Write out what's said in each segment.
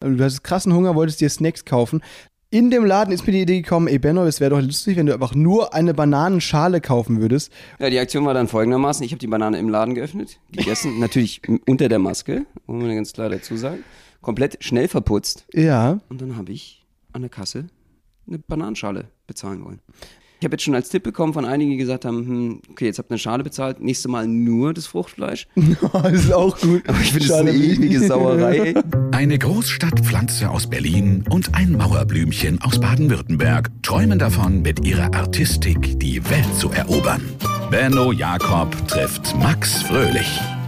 Du hattest krassen Hunger, wolltest dir Snacks kaufen. In dem Laden ist mir die Idee gekommen, ey Benno, es wäre doch lustig, wenn du einfach nur eine Bananenschale kaufen würdest. Ja, die Aktion war dann folgendermaßen. Ich habe die Banane im Laden geöffnet, gegessen, natürlich unter der Maske, muss man ganz klar dazu sagen. Komplett schnell verputzt. Ja. Und dann habe ich an der Kasse eine Bananenschale bezahlen wollen. Ich habe jetzt schon als Tipp bekommen von einigen, die gesagt haben, hm, okay, jetzt habt ihr eine Schale bezahlt, nächstes Mal nur das Fruchtfleisch. das ist auch gut. Aber ich finde das eine ewige Sauerei. Eine Großstadtpflanze aus Berlin und ein Mauerblümchen aus Baden-Württemberg träumen davon, mit ihrer Artistik die Welt zu erobern. Benno Jakob trifft Max Fröhlich.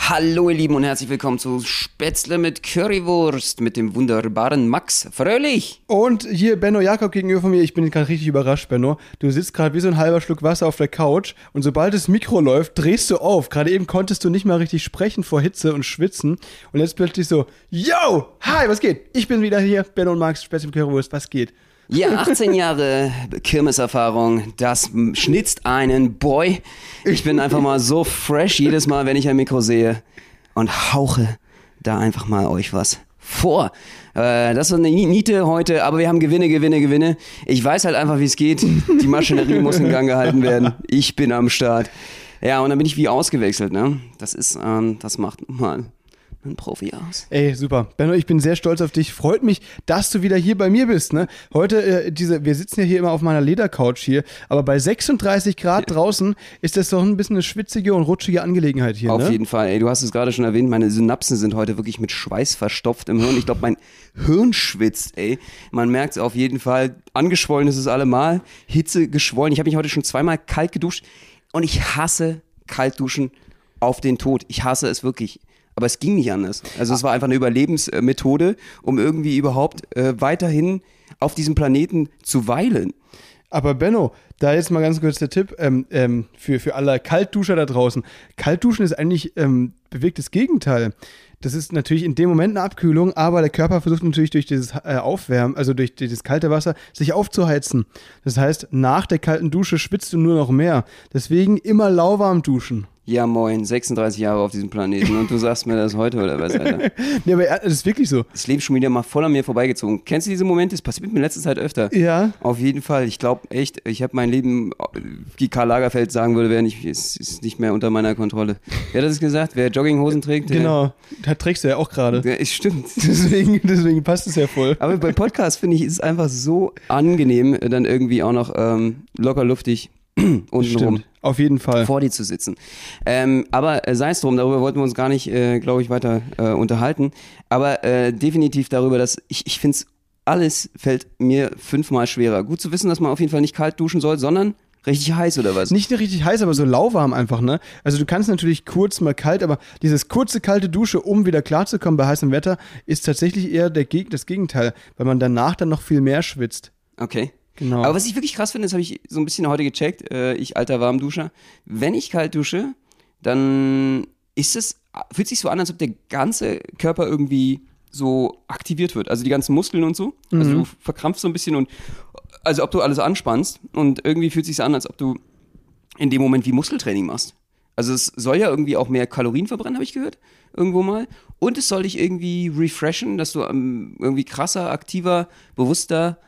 Hallo ihr Lieben und herzlich willkommen zu Spätzle mit Currywurst mit dem wunderbaren Max Fröhlich. Und hier Benno Jakob gegenüber von mir, ich bin gerade richtig überrascht, Benno. Du sitzt gerade wie so ein halber Schluck Wasser auf der Couch und sobald das Mikro läuft, drehst du auf. Gerade eben konntest du nicht mal richtig sprechen vor Hitze und Schwitzen und jetzt plötzlich so, yo, hi, was geht? Ich bin wieder hier, Benno und Max, Spätzle mit Currywurst, was geht? Ja, 18 Jahre Kirmeserfahrung, das schnitzt einen Boy. Ich bin einfach mal so fresh jedes Mal, wenn ich ein Mikro sehe und hauche da einfach mal euch was vor. Äh, das ist eine Niete heute, aber wir haben Gewinne, Gewinne, Gewinne. Ich weiß halt einfach, wie es geht. Die Maschinerie muss in Gang gehalten werden. Ich bin am Start. Ja, und dann bin ich wie ausgewechselt, ne? Das ist, ähm, das macht mal ein Profi aus. Ey, super. Benno, ich bin sehr stolz auf dich. Freut mich, dass du wieder hier bei mir bist. Ne? Heute, äh, diese, wir sitzen ja hier immer auf meiner Ledercouch hier, aber bei 36 Grad draußen ist das doch ein bisschen eine schwitzige und rutschige Angelegenheit hier. Auf ne? jeden Fall, ey, du hast es gerade schon erwähnt, meine Synapsen sind heute wirklich mit Schweiß verstopft im Hirn. Ich glaube, mein Hirn schwitzt, ey. Man merkt es auf jeden Fall. Angeschwollen ist es allemal, Hitze geschwollen. Ich habe mich heute schon zweimal kalt geduscht und ich hasse Kaltduschen auf den Tod. Ich hasse es wirklich. Aber es ging nicht anders. Also es war einfach eine Überlebensmethode, um irgendwie überhaupt äh, weiterhin auf diesem Planeten zu weilen. Aber Benno, da jetzt mal ganz kurz der Tipp ähm, ähm, für, für alle Kaltduscher da draußen. Kaltduschen ist eigentlich ähm, bewegt das Gegenteil. Das ist natürlich in dem Moment eine Abkühlung, aber der Körper versucht natürlich durch dieses äh, Aufwärmen, also durch dieses kalte Wasser, sich aufzuheizen. Das heißt, nach der kalten Dusche schwitzt du nur noch mehr. Deswegen immer lauwarm duschen. Ja, moin, 36 Jahre auf diesem Planeten und du sagst mir das heute oder was, Alter? Nee, aber er- das ist wirklich so. Das Leben ist schon wieder mal voll an mir vorbeigezogen. Kennst du diese Momente? Das passiert mir in letzter Zeit öfter. Ja. Auf jeden Fall. Ich glaube echt, ich habe mein Leben, wie Karl Lagerfeld sagen würde, wäre nicht, ist, ist nicht mehr unter meiner Kontrolle. Wer hat das gesagt? Wer Jogginghosen trägt? der- Genau. Da trägst du ja auch gerade. Der, es stimmt. Deswegen, deswegen passt es ja voll. Aber bei Podcasts finde ich, ist es einfach so angenehm, dann irgendwie auch noch ähm, locker luftig untenrum. Auf jeden Fall. vor dir zu sitzen. Ähm, aber äh, sei es drum, darüber wollten wir uns gar nicht, äh, glaube ich, weiter äh, unterhalten. Aber äh, definitiv darüber, dass ich, ich finde es, alles fällt mir fünfmal schwerer. Gut zu wissen, dass man auf jeden Fall nicht kalt duschen soll, sondern richtig heiß oder was? Nicht richtig heiß, aber so lauwarm einfach, ne? Also du kannst natürlich kurz mal kalt, aber dieses kurze kalte Dusche, um wieder klarzukommen bei heißem Wetter, ist tatsächlich eher der Geg das Gegenteil, weil man danach dann noch viel mehr schwitzt. Okay. Genau. Aber was ich wirklich krass finde, das habe ich so ein bisschen heute gecheckt, äh, ich alter Warmduscher. Wenn ich kalt dusche, dann ist es, fühlt sich so an, als ob der ganze Körper irgendwie so aktiviert wird. Also die ganzen Muskeln und so. Also du verkrampfst so ein bisschen und also ob du alles anspannst und irgendwie fühlt sich an, als ob du in dem Moment wie Muskeltraining machst. Also es soll ja irgendwie auch mehr Kalorien verbrennen, habe ich gehört, irgendwo mal. Und es soll dich irgendwie refreshen, dass du ähm, irgendwie krasser, aktiver, bewusster,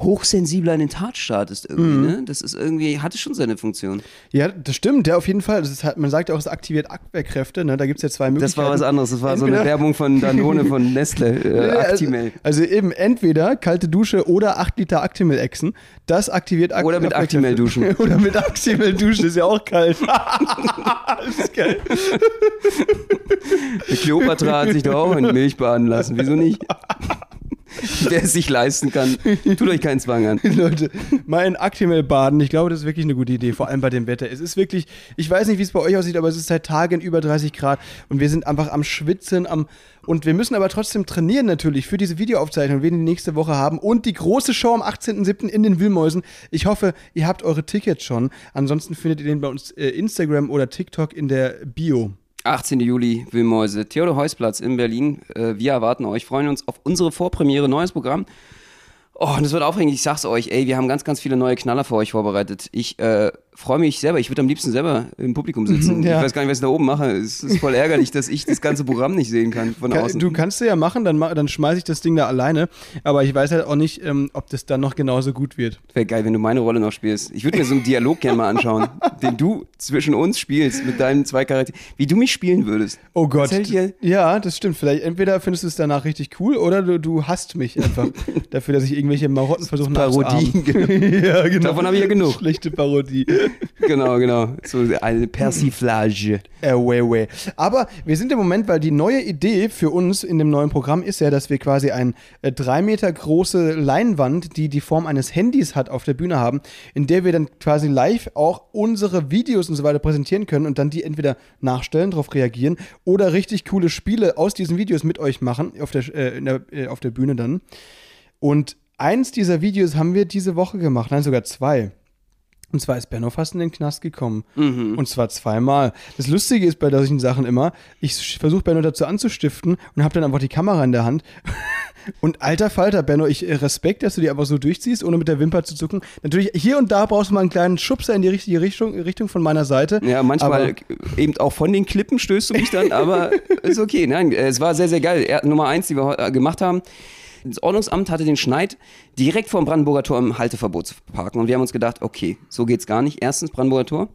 hochsensibler in den Tag startest irgendwie, ne? Das ist irgendwie, hatte schon seine Funktion. ja, das stimmt, ja, auf jeden Fall. Das ist halt, man sagt ja auch, es aktiviert Abwehrkräfte, ne? Da gibt es ja zwei Das Möglichkeiten. war was anderes, das war so eine Entweder- Werbung von Danone, von Nestle, äh, Ja, also, Actimel. also eben entweder kalte Dusche oder 8 Liter Actimel exen. Das aktiviert Ak Oder mit. Actimel duschen. oder mit Actimel duschen, ist ja auch kalt. das ist geil. Die Kleopatra hat sich doch auch in Milch baden lassen, wieso nicht? Wer es sich leisten kann, tut euch keinen Zwang an. Leute, mal in Actimel baden, ich glaube, das ist wirklich eine gute Idee, vor allem bei dem Wetter. Es ist wirklich, ich weiß nicht, wie es bei euch aussieht, aber es ist seit Tagen über 30 Grad und wir sind einfach am Schwitzen, am und wir müssen aber trotzdem trainieren natürlich für diese Videoaufzeichnung, die wir nächste Woche haben und die große Show am 18.07. in den Wühlmäusen. Ich hoffe, ihr habt eure Tickets schon. Ansonsten findet ihr den bei uns äh, Instagram oder TikTok in der Bio. 18. Juli, Wühlmäuse, Theodor Heusplatz in Berlin. Äh, wir erwarten euch, freuen uns auf unsere Vorpremiere, neues Programm. Oh, und das wird aufregend. Ich sag's euch, ey, wir haben ganz, ganz viele neue Knaller für euch vorbereitet. Ich äh, freue mich selber. Ich würde am liebsten selber im Publikum sitzen. Ja. Ich weiß gar nicht, was ich da oben mache. Es ist voll ärgerlich, dass ich das ganze Programm nicht sehen kann von außen. Du kannst du ja machen, dann, dann schmeiße ich das Ding da alleine. Aber ich weiß halt auch nicht, ähm, ob das dann noch genauso gut wird. Wäre geil, wenn du meine Rolle noch spielst. Ich würde mir so einen Dialog gerne mal anschauen, den du zwischen uns spielst mit deinen zwei Charakteren. Wie du mich spielen würdest. Oh Gott. Dir- Ja, das stimmt. Vielleicht entweder findest du es danach richtig cool oder du, du hasst mich einfach dafür, dass ich irgendwelche Marotten versuche Parodie, nachzuahmen. ja, genau. Davon habe ich ja genug. Schlechte Parodie. Genau, genau. So eine Persiflage. Äh, way, way. Aber wir sind im Moment, weil die neue Idee für uns in dem neuen Programm ist ja, dass wir quasi eine äh, drei Meter große Leinwand, die die Form eines Handys hat, auf der Bühne haben, in der wir dann quasi live auch unsere Videos und so weiter präsentieren können und dann die entweder nachstellen, darauf reagieren oder richtig coole Spiele aus diesen Videos mit euch machen, auf der, äh, der, äh, auf der Bühne dann. Und eins dieser Videos haben wir diese Woche gemacht, nein, sogar zwei. Und zwar ist Benno fast in den Knast gekommen. Und zwar zweimal. Das Lustige ist bei solchen Sachen immer, ich versuche Benno dazu anzustiften und habe dann einfach die Kamera in der Hand. Und alter Falter, Benno, ich äh, Respekt, dass du die einfach so durchziehst, ohne mit der Wimper zu zucken. Natürlich, hier und da brauchst du mal einen kleinen Schubser in die richtige Richtung, Richtung von meiner Seite. Ja, manchmal Aber- eben auch von den Klippen stößt du mich dann, aber ist okay. Nein, äh, es war sehr, sehr geil. Er, Nummer eins, die wir äh, gemacht haben. Das Ordnungsamt hatte den Schneid, direkt vor dem Brandenburger Tor im Halteverbot zu parken. Und wir haben uns gedacht, okay, so geht's gar nicht. Erstens, Brandenburger Tor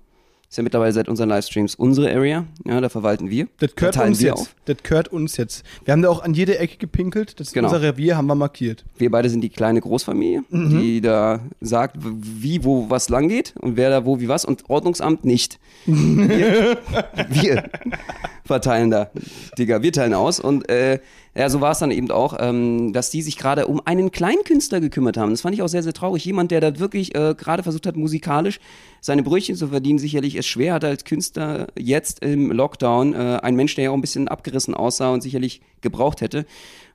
ist ja mittlerweile seit unseren Livestreams unsere Area. Ja, da verwalten wir. Das gehört da teilen uns wir jetzt. auf. Das gehört uns jetzt. Wir haben da auch an jede Ecke gepinkelt. Das ist Genau. unser Revier, haben wir markiert. Wir beide sind die kleine Großfamilie, Mhm. die da sagt, wie, wo, was lang geht und wer da wo, wie was und Ordnungsamt nicht. Wir, wir verteilen da. Digga, wir teilen aus und äh, ja, so war es dann eben auch, ähm, dass die sich gerade um einen Kleinkünstler gekümmert haben. Das fand ich auch sehr, sehr traurig. Jemand, der da wirklich äh, gerade versucht hat, musikalisch seine Brötchen zu verdienen, sicherlich es schwer hatte als Künstler jetzt im Lockdown. Äh, ein Mensch, der ja auch ein bisschen abgerissen aussah und sicherlich gebraucht hätte.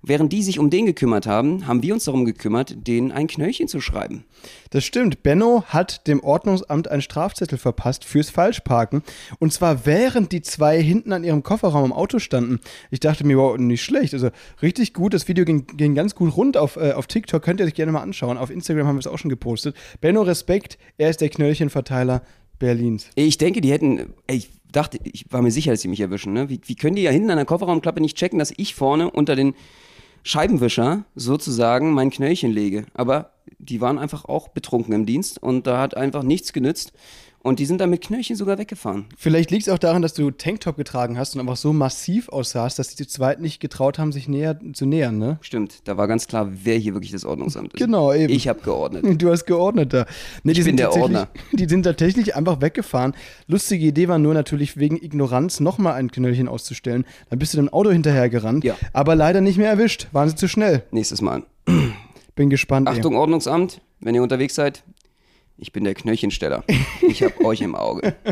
Während die sich um den gekümmert haben, haben wir uns darum gekümmert, denen ein Knöllchen zu schreiben. Das stimmt. Benno hat dem Ordnungsamt einen Strafzettel verpasst fürs Falschparken. Und zwar während die zwei hinten an ihrem Kofferraum im Auto standen. Ich dachte mir, wow, nicht schlecht. Also richtig gut. Das Video ging, ging ganz gut rund auf, äh, auf TikTok. Könnt ihr euch gerne mal anschauen. Auf Instagram haben wir es auch schon gepostet. Benno, Respekt. Er ist der Knöllchenverteiler Berlins. Ich denke, die hätten, ich dachte, ich war mir sicher, dass sie mich erwischen. Ne? Wie, wie können die ja hinten an der Kofferraumklappe nicht checken, dass ich vorne unter den Scheibenwischer sozusagen mein Knöllchen lege? Aber die waren einfach auch betrunken im Dienst und da hat einfach nichts genützt. Und die sind dann mit Knöllchen sogar weggefahren. Vielleicht liegt es auch daran, dass du Tanktop getragen hast und einfach so massiv aussahst, dass die zu zweit nicht getraut haben, sich näher zu nähern, ne? Stimmt, da war ganz klar, wer hier wirklich das Ordnungsamt ist. Genau, eben. Ich habe geordnet. Du hast geordnet da. Nee, die Ich bin sind der tatsächlich- Ordner. Die sind tatsächlich einfach weggefahren. Lustige Idee war nur natürlich wegen Ignoranz nochmal ein Knöllchen auszustellen. Dann bist du dem Auto hinterhergerannt. Ja. Aber leider nicht mehr erwischt. Waren sie zu schnell. Nächstes Mal. Bin gespannt. Achtung, Ordnungsamt, wenn ihr unterwegs seid, ich bin der Knöllchensteller. Ich habe euch im Auge.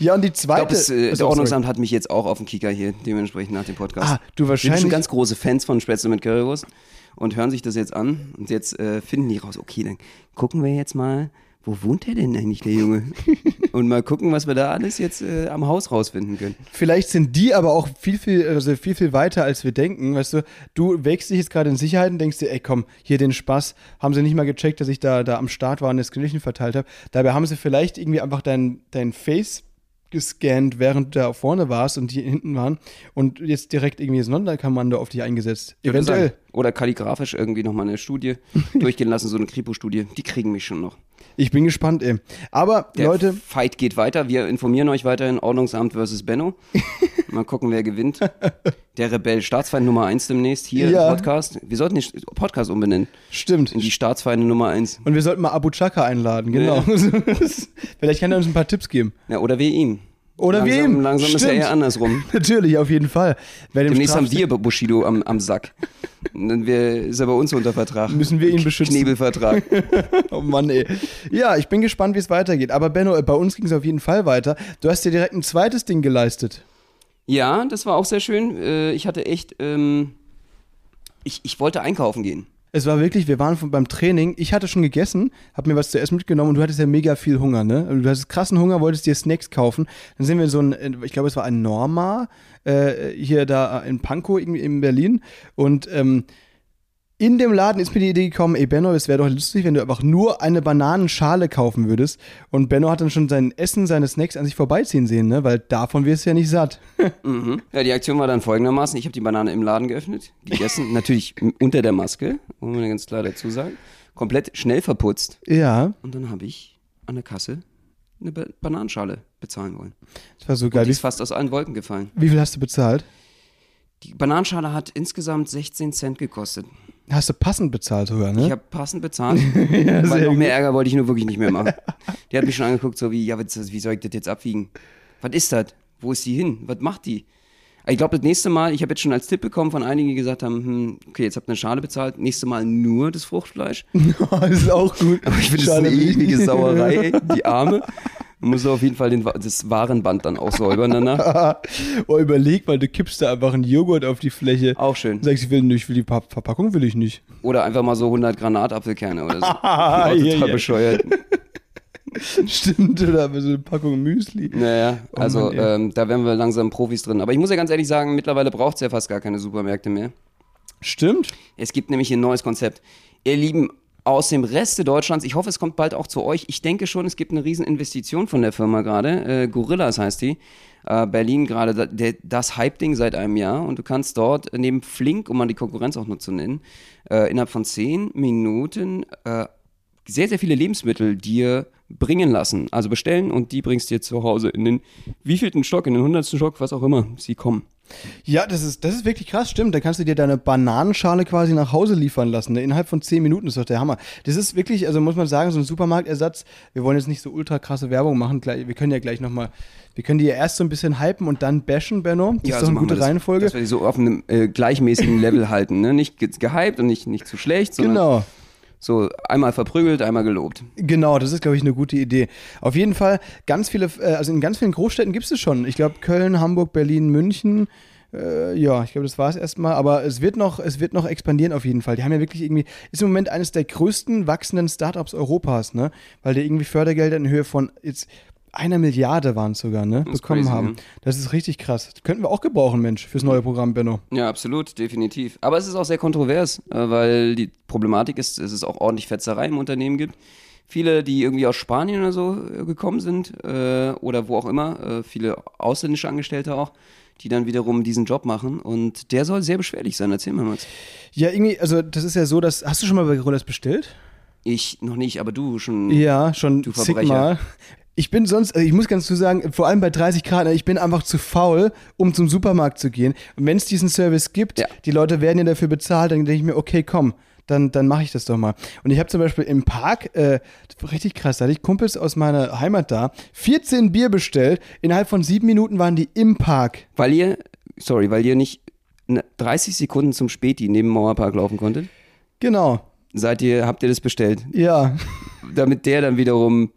Ja, und die Ich zweite. glaube, äh, Achso, der Ordnungsamt hat mich jetzt auch auf den Kicker hier, dementsprechend nach dem Podcast. Ah, du Wir sind wahrscheinlich- schon ganz große Fans von Spätzle mit Currywurst und hören sich das jetzt an und jetzt äh, finden die raus, okay, dann gucken wir jetzt mal, wo wohnt der denn eigentlich, der Junge? und mal gucken, was wir da alles jetzt äh, am Haus rausfinden können. Vielleicht sind die aber auch viel, viel, also viel, viel weiter, als wir denken. Weißt du, du wägst dich jetzt gerade in Sicherheit und denkst dir, ey, komm, hier den Spaß. Haben sie nicht mal gecheckt, dass ich da, da am Start war und das Knöllchen verteilt habe. Dabei haben sie vielleicht irgendwie einfach dein, dein Face gescannt, während du da vorne warst und die hinten waren und jetzt direkt irgendwie das Sonderkommando auf dich eingesetzt. Eventuell. sein. Oder kalligrafisch irgendwie nochmal eine Studie durchgehen lassen, so eine Kripo-Studie. Die kriegen mich schon noch. Ich bin gespannt, ey. Aber, Der Leute, Fight geht weiter. Wir informieren euch weiterhin Ordnungsamt versus Benno. Mal gucken, wer gewinnt. Der Rebell, Staatsfeind Nummer 1 demnächst hier Ja. im Podcast. Wir sollten den Podcast umbenennen. stimmt. In die Staatsfeinde Nummer 1. Und wir sollten mal Abu Chaka einladen, genau. Vielleicht kann er uns ein paar Tipps geben. Ja, oder wir ihm. Oder langsam, wir ihm. Langsam ist er Stimmt. eher andersrum. Natürlich, auf jeden Fall. Wer dem Demnächst haben wir Bushido am, am Sack. Dann wir, ist er bei uns unter Vertrag. Müssen wir ihn beschützen. Knebelvertrag. Oh Mann, ey. Ja, ich bin gespannt, wie es weitergeht. Aber Benno, äh, bei uns ging es auf jeden Fall weiter. Du hast dir direkt ein zweites Ding geleistet. Ja, das war auch sehr schön. Äh, Ich hatte echt, ähm, ich, ich wollte einkaufen gehen. Es war wirklich, wir waren von, beim Training. Ich hatte schon gegessen, hab mir was zu essen mitgenommen und du hattest ja mega viel Hunger, ne? Du hattest krassen Hunger, wolltest dir Snacks kaufen. Dann sind wir in so ein, ich glaube, es war ein Norma, äh, hier da in Pankow irgendwie in Berlin. Und ähm, in dem Laden ist mir die Idee gekommen, ey Benno, es wäre doch lustig, wenn du einfach nur eine Bananenschale kaufen würdest. Und Benno hat dann schon sein Essen, seine Snacks an sich vorbeiziehen sehen, ne? Weil davon wirst du ja nicht satt. Mhm. Ja, die Aktion war dann folgendermaßen. Ich habe die Banane im Laden geöffnet, gegessen, natürlich unter der Maske, muss man ganz klar dazu sagen. Komplett schnell verputzt. Ja, Und dann habe ich an der Kasse eine ba Bananenschale bezahlen wollen. das war so Und geil. die Wie, ist fast aus allen Wolken gefallen. wie viel hast du bezahlt? Die Bananenschale hat insgesamt 16 Cent gekostet. Hast du passend bezahlt sogar, ne? Ich habe passend bezahlt, Ja, weil noch mehr. Ärger wollte ich nur wirklich nicht mehr machen. Die hat mich schon angeguckt, so wie, ja, wie soll ich das jetzt abwiegen? Was ist das? Wo ist die hin? Was macht die? Ich glaube, das nächste Mal, ich habe jetzt schon als Tipp bekommen von einigen, die gesagt haben, hm, okay, jetzt habt ihr eine Schale bezahlt, nächste Mal nur das Fruchtfleisch. das ist auch gut. Aber ich finde das Schade, eine ewige Sauerei, ey, die Arme. Muss auf jeden Fall den, das Warenband dann auch säubern danach. oh, überleg mal, du kippst da einfach einen Joghurt auf die Fläche. Auch schön. Sagst, ich will nicht, will die Pa- Verpackung will ich nicht. Oder einfach mal so 100 Granatapfelkerne oder so. Ah, total ja. bescheuert. Stimmt, oder so eine Packung Müsli. Naja, Oh also Mann, ähm, da wären wir langsam Profis drin. Aber ich muss ja ganz ehrlich sagen, mittlerweile braucht es ja fast gar keine Supermärkte mehr. Stimmt. Es gibt nämlich ein neues Konzept. Ihr Lieben, aus dem Rest Deutschlands, ich hoffe, es kommt bald auch zu euch. Ich denke schon, es gibt eine riesen Investition von der Firma gerade. Äh, Gorillas heißt die. Äh, Berlin gerade das Hype-Ding seit einem Jahr. Und du kannst dort neben Flink, um mal die Konkurrenz auch nur zu nennen, äh, innerhalb von zehn Minuten äh, sehr, sehr viele Lebensmittel dir bringen lassen. Also bestellen und die bringst dir zu Hause in den wievielten Stock, in den hundertsten Stock, was auch immer sie kommen. Ja, das ist, das ist wirklich krass, stimmt. Da kannst du dir deine Bananenschale quasi nach Hause liefern lassen. Ne? Innerhalb von 10 Minuten ist doch der Hammer. Das ist wirklich, also muss man sagen, so ein Supermarktersatz. Wir wollen jetzt nicht so ultra krasse Werbung machen. Wir können ja gleich nochmal, wir können die ja erst so ein bisschen hypen und dann bashen, Benno. Das ist doch so eine gute das, Reihenfolge. Dass wir die so auf einem äh, gleichmäßigen Level halten. Ne? Nicht ge gehypt und nicht, nicht zu schlecht, sondern Genau. So einmal verprügelt, einmal gelobt. Genau, das ist, glaube ich, eine gute Idee. Auf jeden Fall, ganz viele, äh, also in ganz vielen Großstädten gibt es es schon. Ich glaube, Köln, Hamburg, Berlin, München. Äh, ja, ich glaube, das war es erstmal. Aber es wird, noch, es wird noch expandieren auf jeden Fall. Die haben ja wirklich irgendwie, ist im Moment eines der größten wachsenden Startups Europas, ne? Weil die irgendwie Fördergelder in Höhe von jetzt einer Milliarde waren es sogar, ne? ist Bekommen crazy, haben. ne? Das ist richtig krass. Das könnten wir auch gebrauchen, Mensch, fürs neue Programm, Benno. Ja, absolut, definitiv. Aber es ist auch sehr kontrovers, äh, weil die Problematik ist, dass es auch ordentlich Fetzerei im Unternehmen gibt. Viele, die irgendwie aus Spanien oder so äh, gekommen sind äh, oder wo auch immer, viele ausländische Angestellte auch, die dann wiederum diesen Job machen und der soll sehr beschwerlich sein. Erzähl mal, Max. Ja, irgendwie, also das ist ja so, dass. Hast du schon mal bei Gorillas bestellt? Ich noch nicht, aber du schon. Ja, schon Du zigmal. Ich bin sonst, also ich muss ganz zu sagen, vor allem bei 30 Grad, ich bin einfach zu faul, um zum Supermarkt zu gehen. Und wenn es diesen Service gibt, Ja. die Leute werden ja dafür bezahlt, dann denke ich mir, okay, komm, dann, dann mache ich das doch mal. Und ich habe zum Beispiel im Park, äh, richtig krass, da hatte ich Kumpels aus meiner Heimat da, 14 Bier bestellt, innerhalb von sieben Minuten waren die im Park. Weil ihr, sorry, weil ihr nicht ne, 30 Sekunden zum Späti neben dem Mauerpark laufen konntet? Genau, Seid ihr, habt ihr das bestellt? ja. Damit der dann wiederum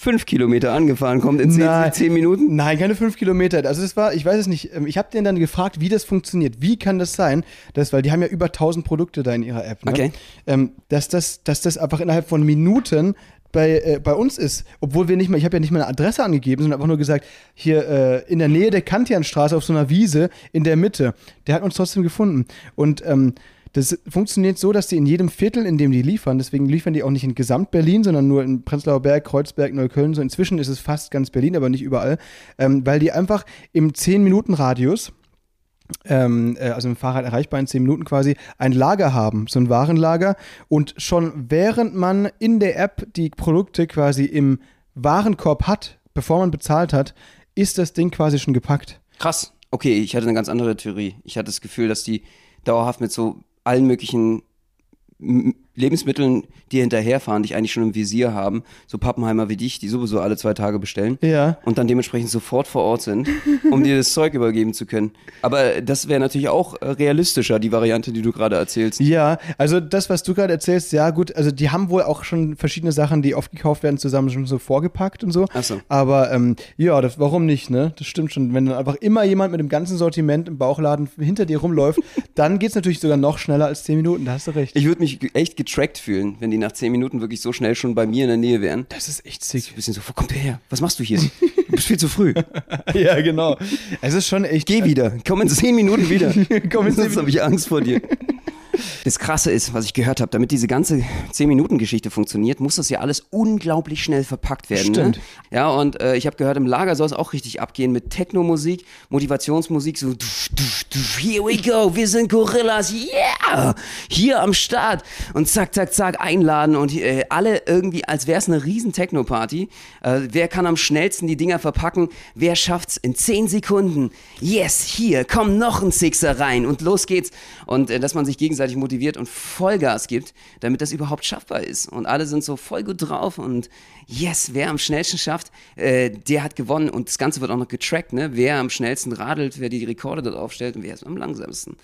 fünf Kilometer angefahren kommt in zehn, Nein. zehn Minuten? Nein, keine fünf Kilometer. Also das war, ich weiß es nicht. ähm, Ich habe den dann gefragt, wie das funktioniert. Wie kann das sein? Das, weil die haben ja über 1000 Produkte da in ihrer App. Ne? Okay. Ähm, dass, das, dass das einfach innerhalb von Minuten bei, äh, bei uns ist. Obwohl wir nicht mal, ich habe ja nicht mal eine Adresse angegeben, sondern einfach nur gesagt, hier äh, in der Nähe der Kantianstraße auf so einer Wiese in der Mitte. Der hat uns trotzdem gefunden. Und ähm, das funktioniert so, dass die in jedem Viertel, in dem die liefern, deswegen liefern die auch nicht in Gesamt-Berlin, sondern nur in Prenzlauer Berg, Kreuzberg, Neukölln. So inzwischen ist es fast ganz Berlin, aber nicht überall, ähm, weil die einfach im 10-Minuten-Radius ähm, äh, also im Fahrrad erreichbar in 10 Minuten quasi, ein Lager haben, so ein Warenlager. Und schon während man in der App die Produkte quasi im Warenkorb hat, bevor man bezahlt hat, ist das Ding quasi schon gepackt. Krass. Okay, ich hatte eine ganz andere Theorie. Ich hatte das Gefühl, dass die dauerhaft mit so allen möglichen Lebensmitteln, die hinterherfahren, die ich eigentlich schon im Visier haben, so Pappenheimer wie dich, die sowieso alle zwei Tage bestellen Ja. und dann dementsprechend sofort vor Ort sind, um dir das Zeug übergeben zu können. Aber das wäre natürlich auch äh, realistischer, die Variante, die du gerade erzählst. Ja, also das, was du gerade erzählst, ja gut, also die haben wohl auch schon verschiedene Sachen, die oft gekauft werden, zusammen schon so vorgepackt und so. Ach so. Aber ähm, ja, das, warum nicht, ne? Das stimmt schon. Wenn dann einfach immer jemand mit dem ganzen Sortiment im Bauchladen hinter dir rumläuft, dann geht's natürlich sogar noch schneller als 10 Minuten, da hast du recht. Ich würde mich echt getrackt fühlen, wenn die nach zehn Minuten wirklich so schnell schon bei mir in der Nähe wären. das ist echt Ein sick. bisschen so, wo kommt der her? Was machst du hier? Du bist viel zu früh. ja, genau. Es ist schon echt. Geh wieder. Komm in zehn Minuten wieder. Komm in zehn Sonst habe ich Angst vor dir. Das Krasse ist, was ich gehört habe, damit diese ganze 10-Minuten-Geschichte funktioniert, muss das ja alles unglaublich schnell verpackt werden. Stimmt. Ne? Ja, und äh, ich habe gehört, im Lager soll es auch richtig abgehen mit Techno-Musik, Motivationsmusik, so dusch, dusch, dusch, here we go, wir sind Gorillas, yeah! Hier am Start. Und zack, zack, zack, einladen und äh, alle irgendwie, als wäre es eine riesen Techno-Party. Äh, wer kann am schnellsten die Dinger verpacken? Wer schafft's in 10 Sekunden? Yes, hier, komm noch ein Sixer rein und los geht's. Und äh, dass man sich gegenseitig motiviert und Vollgas gibt, damit das überhaupt schaffbar ist. Und alle sind so voll gut drauf und yes, wer am schnellsten schafft, äh, der hat gewonnen. Und das Ganze wird auch noch getrackt, ne? Wer am schnellsten radelt, wer die Rekorde dort aufstellt und wer ist am langsamsten.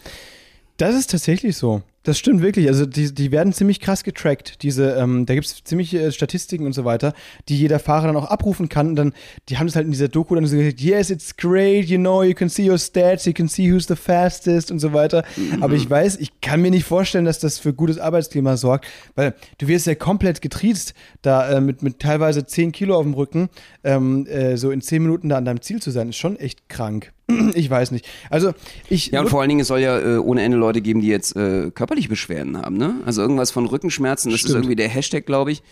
Das ist tatsächlich so. Das stimmt wirklich. Also die, die werden ziemlich krass getrackt. Diese, ähm, da gibt es ziemliche äh, Statistiken und so weiter, die jeder Fahrer dann auch abrufen kann. Und dann, die haben es halt in dieser Doku dann so gesagt, yes, it's great, you know, you can see your stats, you can see who's the fastest und so weiter. Mhm. Aber ich weiß, ich kann mir nicht vorstellen, dass das für gutes Arbeitsklima sorgt, weil du wirst ja komplett getriezt, da äh, mit, mit teilweise 10 Kilo auf dem Rücken, ähm, äh, so in 10 Minuten da an deinem Ziel zu sein, ist schon echt krank. ich weiß nicht. Also ich. Ja, und vor allen Dingen, es soll ja äh, ohne Ende Leute geben, die jetzt äh, körperliche Beschwerden haben, ne? Also irgendwas von Rückenschmerzen, das Stimmt. ist irgendwie der Hashtag, glaube ich.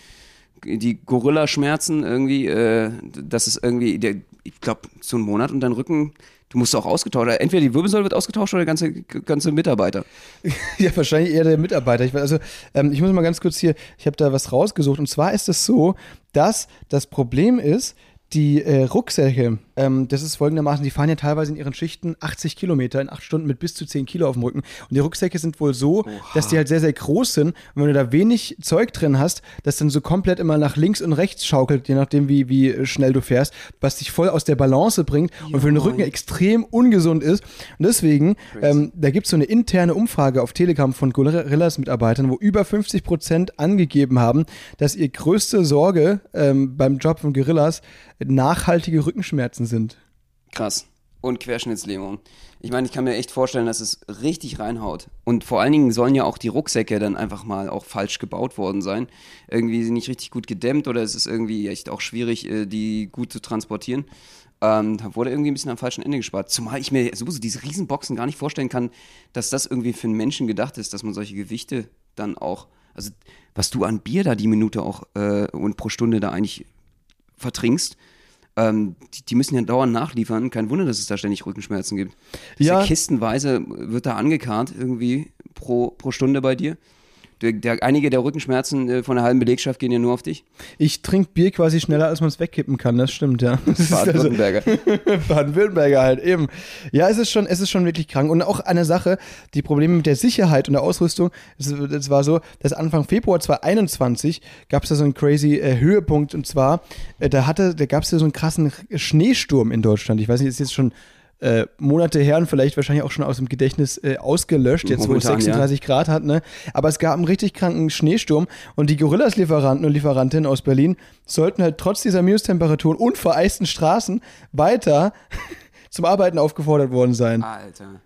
Die Gorilla-Schmerzen irgendwie, äh, das ist irgendwie, der, ich glaube, so ein Monat und dein Rücken, du musst auch ausgetauscht werden. Entweder die Wirbelsäule wird ausgetauscht oder der ganze, ganze Mitarbeiter. Ja, wahrscheinlich eher der Mitarbeiter. Ich, weiß, also, ähm, ich muss mal ganz kurz hier, ich habe da was rausgesucht. Und zwar ist es so, dass das Problem ist, die äh, Rucksäcke, ähm, das ist folgendermaßen, die fahren ja teilweise in ihren Schichten 80 Kilometer in 8 Stunden mit bis zu 10 Kilo auf dem Rücken. Und die Rucksäcke sind wohl so, dass die halt sehr, sehr groß sind. Und wenn du da wenig Zeug drin hast, das dann so komplett immer nach links und rechts schaukelt, je nachdem, wie, wie schnell du fährst, was dich voll aus der Balance bringt und für den Rücken extrem ungesund ist. Und deswegen, ähm, da gibt es so eine interne Umfrage auf Telegram von Gorillas-Mitarbeitern, wo über 50 Prozent angegeben haben, dass ihr größte Sorge ähm, beim Job von Gorillas nachhaltige Rückenschmerzen sind. Krass. Und Querschnittslähmung. Ich meine, ich kann mir echt vorstellen, dass es richtig reinhaut. Und vor allen Dingen sollen ja auch die Rucksäcke dann einfach mal auch falsch gebaut worden sein. Irgendwie nicht richtig gut gedämmt oder es ist irgendwie echt auch schwierig, äh, die gut zu transportieren. Ähm, da wurde irgendwie ein bisschen am falschen Ende gespart. Zumal ich mir sowieso diese Riesenboxen gar nicht vorstellen kann, dass das irgendwie für einen Menschen gedacht ist, dass man solche Gewichte dann auch, also was du an Bier da die Minute auch äh, und pro Stunde da eigentlich vertrinkst, ähm, die, die, müssen ja dauernd nachliefern. Kein Wunder, dass es da ständig Rückenschmerzen gibt. Ja. kistenweise wird da angekarrt irgendwie pro, pro Stunde bei dir. Der, der, einige der Rückenschmerzen äh, von der halben Belegschaft gehen ja nur auf dich. Ich trinke Bier quasi schneller, als man es wegkippen kann, das stimmt, ja. Baden-Württemberger. Baden-Württemberger halt, eben. Ja, es ist, schon, es ist schon wirklich krank. Und auch eine Sache, die Probleme mit der Sicherheit und der Ausrüstung, es, war so, dass Anfang Februar 2021 gab es da so einen crazy äh, Höhepunkt und zwar, äh, da, hatte, da gab es ja so einen krassen Schneesturm in Deutschland. Ich weiß nicht, ist jetzt schon äh, Monate her und vielleicht wahrscheinlich auch schon aus dem Gedächtnis äh, ausgelöscht, jetzt Momentan, wo es 36 ja. Grad hat, ne? Aber es gab einen richtig kranken Schneesturm und die Gorillas-Lieferanten und Lieferantinnen aus Berlin sollten halt trotz dieser Minustemperaturen und vereisten Straßen weiter zum Arbeiten aufgefordert worden sein. Alter.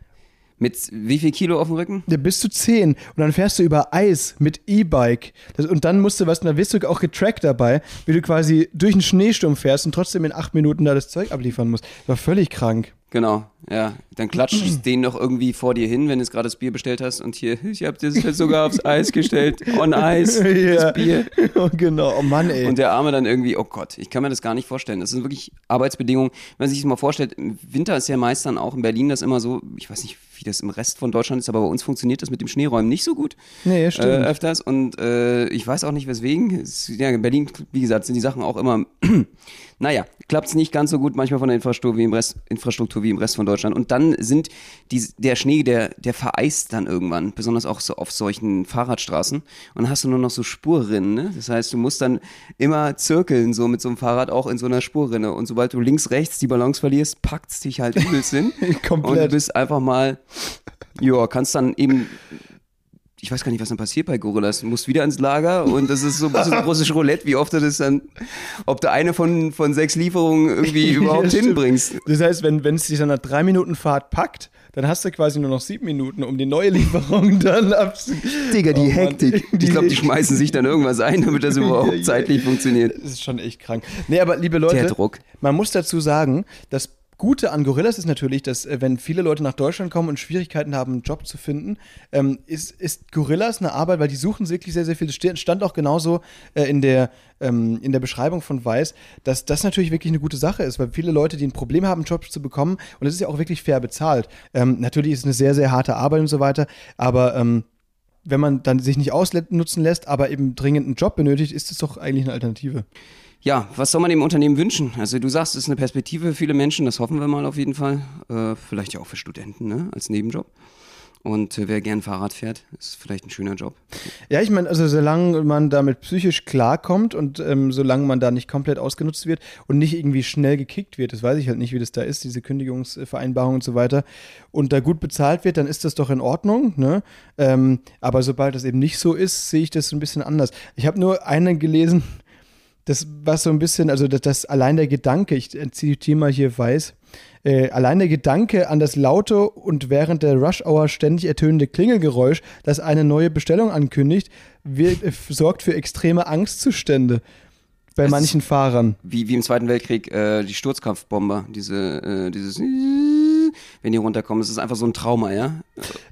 Mit wie viel Kilo auf dem Rücken? Ja, bis zu 10. Und dann fährst du über Eis mit E-Bike. Und dann musst du was, da wirst du auch getrackt dabei, wie du quasi durch einen Schneesturm fährst und trotzdem in acht Minuten da das Zeug abliefern musst. Das war völlig krank. Genau, ja. Dann klatscht es den noch irgendwie vor dir hin, wenn du gerade das Bier bestellt hast und hier, ich habe das jetzt sogar aufs Eis gestellt, on Eis, ja. das Bier. genau, oh Mann, ey. Und der Arme dann irgendwie, oh Gott, ich kann mir das gar nicht vorstellen. Das sind wirklich Arbeitsbedingungen. Wenn man sich das mal vorstellt, im Winter ist ja meist dann auch in Berlin das immer so, ich weiß nicht, wie das im Rest von Deutschland ist, aber bei uns funktioniert das mit dem Schneeräumen nicht so gut. Nee, stimmt. Äh, öfters und äh, ich weiß auch nicht weswegen. Es, ja, in Berlin, wie gesagt, sind die Sachen auch immer, naja, klappt es nicht ganz so gut manchmal von der Infrastruktur wie im Rest, Infrastruktur wie im Rest von Deutschland. Und dann sind die, der Schnee, der, der vereist dann irgendwann, besonders auch so auf solchen Fahrradstraßen. Und dann hast du nur noch so Spurrinnen. Ne? Das heißt, du musst dann immer zirkeln, so mit so einem Fahrrad auch in so einer Spurrinne. Und sobald du links, rechts die Balance verlierst, packt es dich halt übelst hin. Komplett. Und du bist einfach mal, ja, kannst dann eben ich weiß gar nicht, was dann passiert bei Gorillas. Du musst wieder ins Lager und das ist so ein bisschen russisch Roulette, wie oft du das dann, ob du eine von, von sechs Lieferungen irgendwie überhaupt Ja, hinbringst. Das heißt, wenn, es dich dann nach drei Minuten Fahrt packt, dann hast du quasi nur noch sieben Minuten, um die neue Lieferung dann abzu... Digga, die Oh. Hektik. Ich glaube, die schmeißen sich dann irgendwas ein, damit das überhaupt zeitlich funktioniert. Das ist schon echt krank. Nee, aber liebe Leute, man muss dazu sagen, dass Gute an Gorillas ist natürlich, dass äh, wenn viele Leute nach Deutschland kommen und Schwierigkeiten haben, einen Job zu finden, ähm, ist, ist Gorillas eine Arbeit, weil die suchen wirklich sehr, sehr viel. Das stand auch genauso äh, in, der, ähm, in der Beschreibung von Weiß, dass das natürlich wirklich eine gute Sache ist, weil viele Leute, die ein Problem haben, einen Job zu bekommen, und es ist ja auch wirklich fair bezahlt. Ähm, natürlich ist es eine sehr, sehr harte Arbeit und so weiter, aber ähm, wenn man dann sich nicht ausnutzen lässt, aber eben dringend einen Job benötigt, ist es doch eigentlich eine Alternative. Ja, was soll man dem Unternehmen wünschen? Also du sagst, es ist eine Perspektive für viele Menschen, das hoffen wir mal auf jeden Fall. Äh, vielleicht ja auch für Studenten, ne? Als Nebenjob. Und äh, wer gern Fahrrad fährt, ist vielleicht ein schöner Job. Ja, ich meine, also solange man damit psychisch klarkommt und ähm, solange man da nicht komplett ausgenutzt wird und nicht irgendwie schnell gekickt wird, das weiß ich halt nicht, wie das da ist, diese Kündigungsvereinbarung und so weiter, und da gut bezahlt wird, dann ist das doch in Ordnung. Ne? Ähm, aber sobald das eben nicht so ist, sehe ich das so ein bisschen anders. Ich habe nur einen gelesen, das war so ein bisschen, also das, das allein der Gedanke, ich zitiere mal hier weiß, äh, allein der Gedanke an das laute und während der Rush-Hour ständig ertönende Klingelgeräusch, das eine neue Bestellung ankündigt, wird, äh, sorgt für extreme Angstzustände bei Es manchen Fahrern. Wie, wie im Zweiten Weltkrieg äh, die Sturzkampfbomber, diese, äh, dieses, wenn die runterkommen, das ist einfach so ein Trauma, ja?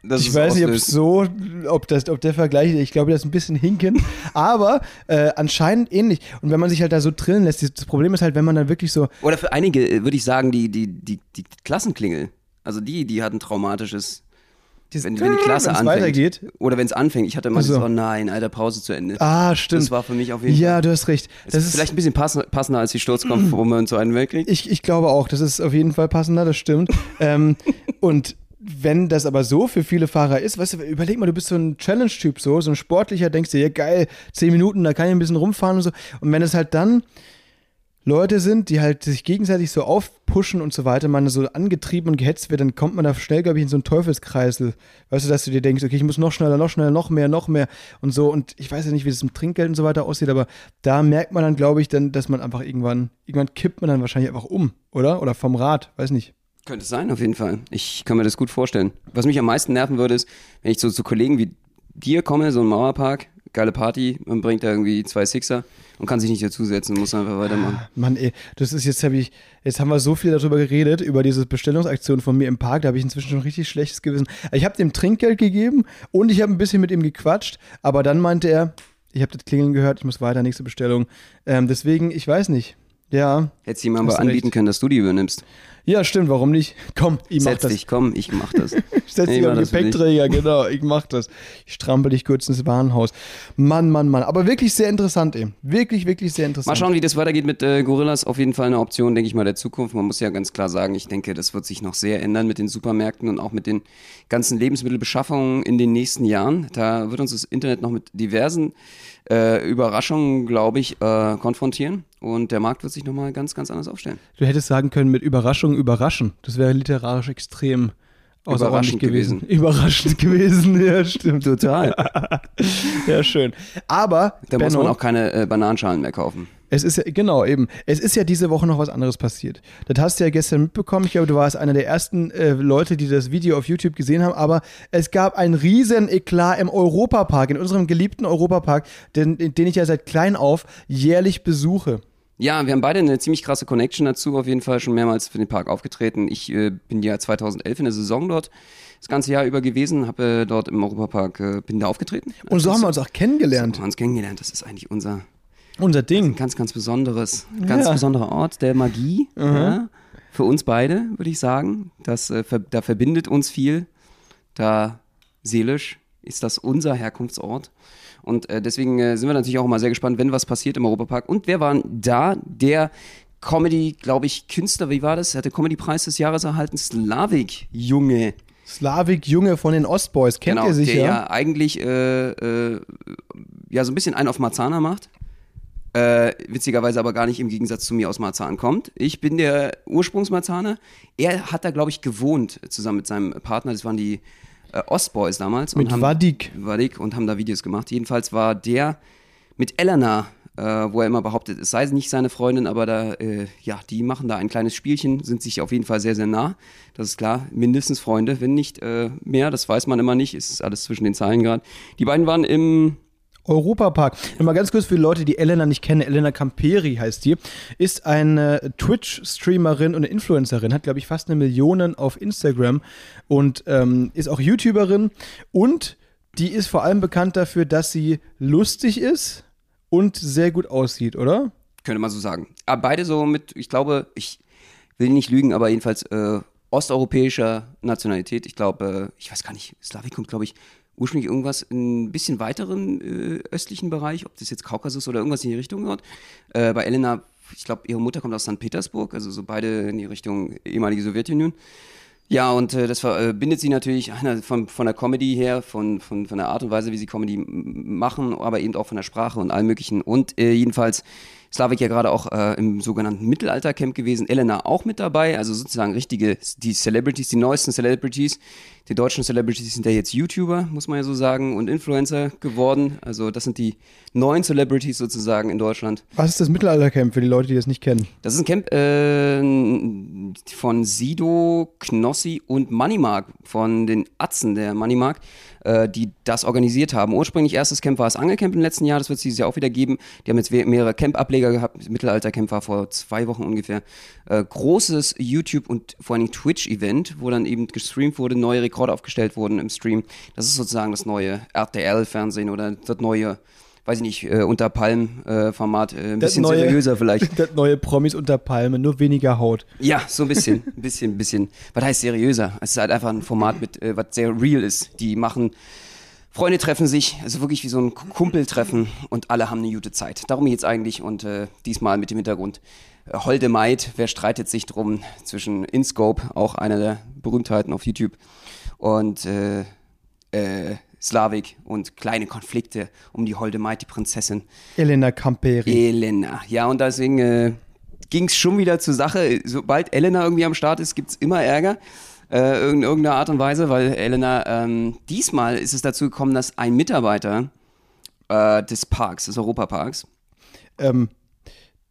Das ich es weiß nicht, ob so, ob, das, ob der Vergleich, ich glaube, das ist ein bisschen hinken, aber äh, anscheinend ähnlich. Und wenn man sich halt da so drillen lässt, das Problem ist halt, wenn man dann wirklich so, Oder für einige äh, würde ich sagen, die, die, die, die Klassenklingel. Also die, die hatten traumatisches. Wenn, wenn die Klasse wenn's anfängt. weitergeht. Oder wenn es anfängt. Ich hatte mal Ach so. dieses, oh nein, alter, Pause zu Ende. Ah, stimmt. Das war für mich auf jeden ja, Fall. du hast recht. Das ist vielleicht ein bisschen pass passender als die Sturzkampfbombe im Zweiten Weltkrieg. Ich, ich glaube auch, das ist auf jeden Fall passender, das stimmt. ähm, und wenn das aber so für viele Fahrer ist, weißt du, überleg mal, du bist so ein Challenge-Typ, so, so ein sportlicher, denkst dir, ja geil, zehn Minuten, da kann ich ein bisschen rumfahren und so. Und wenn es halt dann Leute sind, die halt sich gegenseitig so aufpushen und so weiter, man so angetrieben und gehetzt wird, dann kommt man da schnell, glaube ich, in so einen Teufelskreisel. Weißt du, dass du dir denkst, okay, ich muss noch schneller, noch schneller, noch mehr, noch mehr und so. Und ich weiß ja nicht, wie das mit Trinkgeld und so weiter aussieht, aber da merkt man dann, glaube ich, dann, dass man einfach irgendwann, irgendwann kippt man dann wahrscheinlich einfach um, oder? Oder vom Rad, weiß nicht. Könnte sein, auf jeden Fall. Ich kann mir das gut vorstellen. Was mich am meisten nerven würde, ist, wenn ich so zu Kollegen wie dir komme, so ein Mauerpark, geile Party, man bringt da irgendwie zwei Sixer und kann sich nicht dazusetzen, muss einfach weitermachen. Mann, ey, das ist jetzt, habe ich, jetzt haben wir so viel darüber geredet, über diese Bestellungsaktion von mir im Park, da habe ich inzwischen schon richtig schlechtes Gewissen. Ich habe dem Trinkgeld gegeben und ich habe ein bisschen mit ihm gequatscht, aber dann meinte er, ich habe das Klingeln gehört, ich muss weiter, nächste Bestellung. Ähm, deswegen, ich weiß nicht. Ja, Hättest Hast aber anbieten recht. können, dass du die übernimmst. ja, stimmt, warum nicht? Komm, ich mach Setz das. dich, komm, ich mach das. Ich setz Ich dich auf den. Gepäckträger, genau, ich mach das. Ich strampel dich kurz ins Warenhaus. Mann, Mann, Mann. Aber wirklich sehr interessant, ey. Wirklich, wirklich sehr interessant. Mal schauen, wie das weitergeht mit äh, Gorillas. Auf jeden Fall eine Option, denke ich mal, der Zukunft. Man muss ja ganz klar sagen, ich denke, das wird sich noch sehr ändern mit den Supermärkten und auch mit den ganzen Lebensmittelbeschaffungen in den nächsten Jahren. Da wird uns das Internet noch mit diversen äh, Überraschungen, glaube ich, äh, konfrontieren. Und der Markt wird sich nochmal ganz, ganz anders aufstellen. Du hättest sagen können mit Überraschung überraschen. Das wäre literarisch extrem Überraschend gewesen. gewesen. Überraschend gewesen, ja, stimmt. Total. Ja, schön. Aber, Da muss Benno, man auch keine äh, Bananenschalen mehr kaufen. es ist ja, genau, eben. Es ist ja diese Woche noch was anderes passiert. Das hast du ja gestern mitbekommen. Ich glaube, du warst einer der ersten äh, Leute, die das Video auf YouTube gesehen haben. Aber es gab ein riesen Eklat im Europapark, in unserem geliebten Europapark, den, den ich ja seit klein auf jährlich besuche. Ja, wir haben beide eine ziemlich krasse Connection dazu, auf jeden Fall schon mehrmals für den Park aufgetreten. Ich äh, bin ja 2011 in der Saison dort das ganze Jahr über gewesen, habe äh, dort im Europapark, äh, bin da aufgetreten. Und so haben wir uns auch kennengelernt. haben wir uns kennengelernt. Das ist eigentlich unser Unser ein Ding. ganz, ganz besonderes, ganz Ja. besonderer Ort der Magie. Ja, für uns beide, würde ich sagen. Das, äh, ver da verbindet uns viel. Da seelisch ist das unser Herkunftsort. Und äh, deswegen äh, sind wir natürlich auch immer sehr gespannt, wenn was passiert im Europapark. Und wer war da? Der Comedy, glaube ich, Künstler, wie war das? Er hat den Comedy-Preis des Jahres erhalten. Slavik, Junge. Slavik Junge von den Ostboys. Kennt genau, ihr sicher? der ja eigentlich äh, äh, ja so ein bisschen einen auf Marzahner macht. Äh, witzigerweise aber gar nicht im Gegensatz zu mir aus Marzahn kommt. Ich bin der Ursprungsmarzaner. Er hat da, glaube ich, gewohnt, zusammen mit seinem Partner. Das waren die äh, Ostboys damals. Mit haben, Wadik. Wadik und haben da Videos gemacht. Jedenfalls war der mit Elena, äh, wo er immer behauptet, es sei nicht seine Freundin, aber da, äh, ja, die machen da ein kleines Spielchen, sind sich auf jeden Fall sehr, sehr nah. Das ist klar, mindestens Freunde, wenn nicht äh, mehr, das weiß man immer nicht, ist alles zwischen den Zeilen gerade. Die beiden waren im Europapark. Nochmal ganz kurz für die Leute, die Elena nicht kennen. Elena Camperi heißt die. Ist eine Twitch-Streamerin und eine Influencerin. Hat, glaube ich, fast eine Million auf Instagram. Und ähm, ist auch YouTuberin. Und die ist vor allem bekannt dafür, dass sie lustig ist und sehr gut aussieht, oder? Könnte man so sagen. Aber beide so mit, ich glaube, ich will nicht lügen, aber jedenfalls äh, osteuropäischer Nationalität. Ich glaube, äh, ich weiß gar nicht, Slavik kommt, glaube ich, ursprünglich irgendwas in ein bisschen weiteren äh, östlichen Bereich, ob das jetzt Kaukasus oder irgendwas in die Richtung gehört. Äh, bei Elena, ich glaube, ihre Mutter kommt aus St. Petersburg, also so beide in die Richtung ehemalige Sowjetunion. Ja, und äh, das verbindet sie natürlich von, von der Comedy her, von, von, von der Art und Weise, wie sie Comedy machen, aber eben auch von der Sprache und allem Möglichen. Und äh, jedenfalls Slavik ja gerade auch äh, im sogenannten Mittelaltercamp gewesen, Elena auch mit dabei, also sozusagen richtige, die Celebrities, die neuesten Celebrities. Die deutschen Celebrities sind ja jetzt YouTuber, muss man ja so sagen, und Influencer geworden. Also das sind die neuen Celebrities sozusagen in Deutschland. Was ist das Mittelaltercamp für die Leute, die das nicht kennen? Das ist ein Camp äh, von Sido, Knossi und Moneymark, von den Atzen der Moneymark äh, die das organisiert haben. Ursprünglich erstes Camp war das Angelcamp im letzten Jahr, das wird es dieses Jahr auch wieder geben. Die haben jetzt mehrere Camp-Ableger gehabt. Mittelalter-Camp war vor zwei Wochen ungefähr. Äh, großes YouTube- und vor allem Twitch-Event, wo dann eben gestreamt wurde, neue Rekorde aufgestellt wurden im Stream. Das ist sozusagen das neue RTL-Fernsehen oder das neue weiß ich nicht, äh, unter Palm-Format, äh, ein bisschen neue, seriöser vielleicht. Das neue Promis unter Palme, nur weniger Haut. Ja, so ein bisschen, ein bisschen, ein bisschen. Was heißt seriöser? Es ist halt einfach ein Format mit, äh, was sehr real ist. Die machen, Freunde treffen sich, also wirklich wie so ein Kumpeltreffen und alle haben eine gute Zeit. Darum geht's eigentlich und äh, diesmal mit dem Hintergrund. Äh, Holde Maid, wer streitet sich drum zwischen InScope, auch einer der Berühmtheiten auf YouTube, und äh, äh, Slavik und kleine Konflikte um die holde Mighty Prinzessin. Elena Camperi. Elena, ja, und deswegen äh, ging es schon wieder zur Sache. Sobald Elena irgendwie am Start ist, gibt es immer Ärger. Äh, in irgendeiner Art und Weise, weil Elena, ähm, diesmal ist es dazu gekommen, dass ein Mitarbeiter äh, des Parks, des Europaparks, ähm,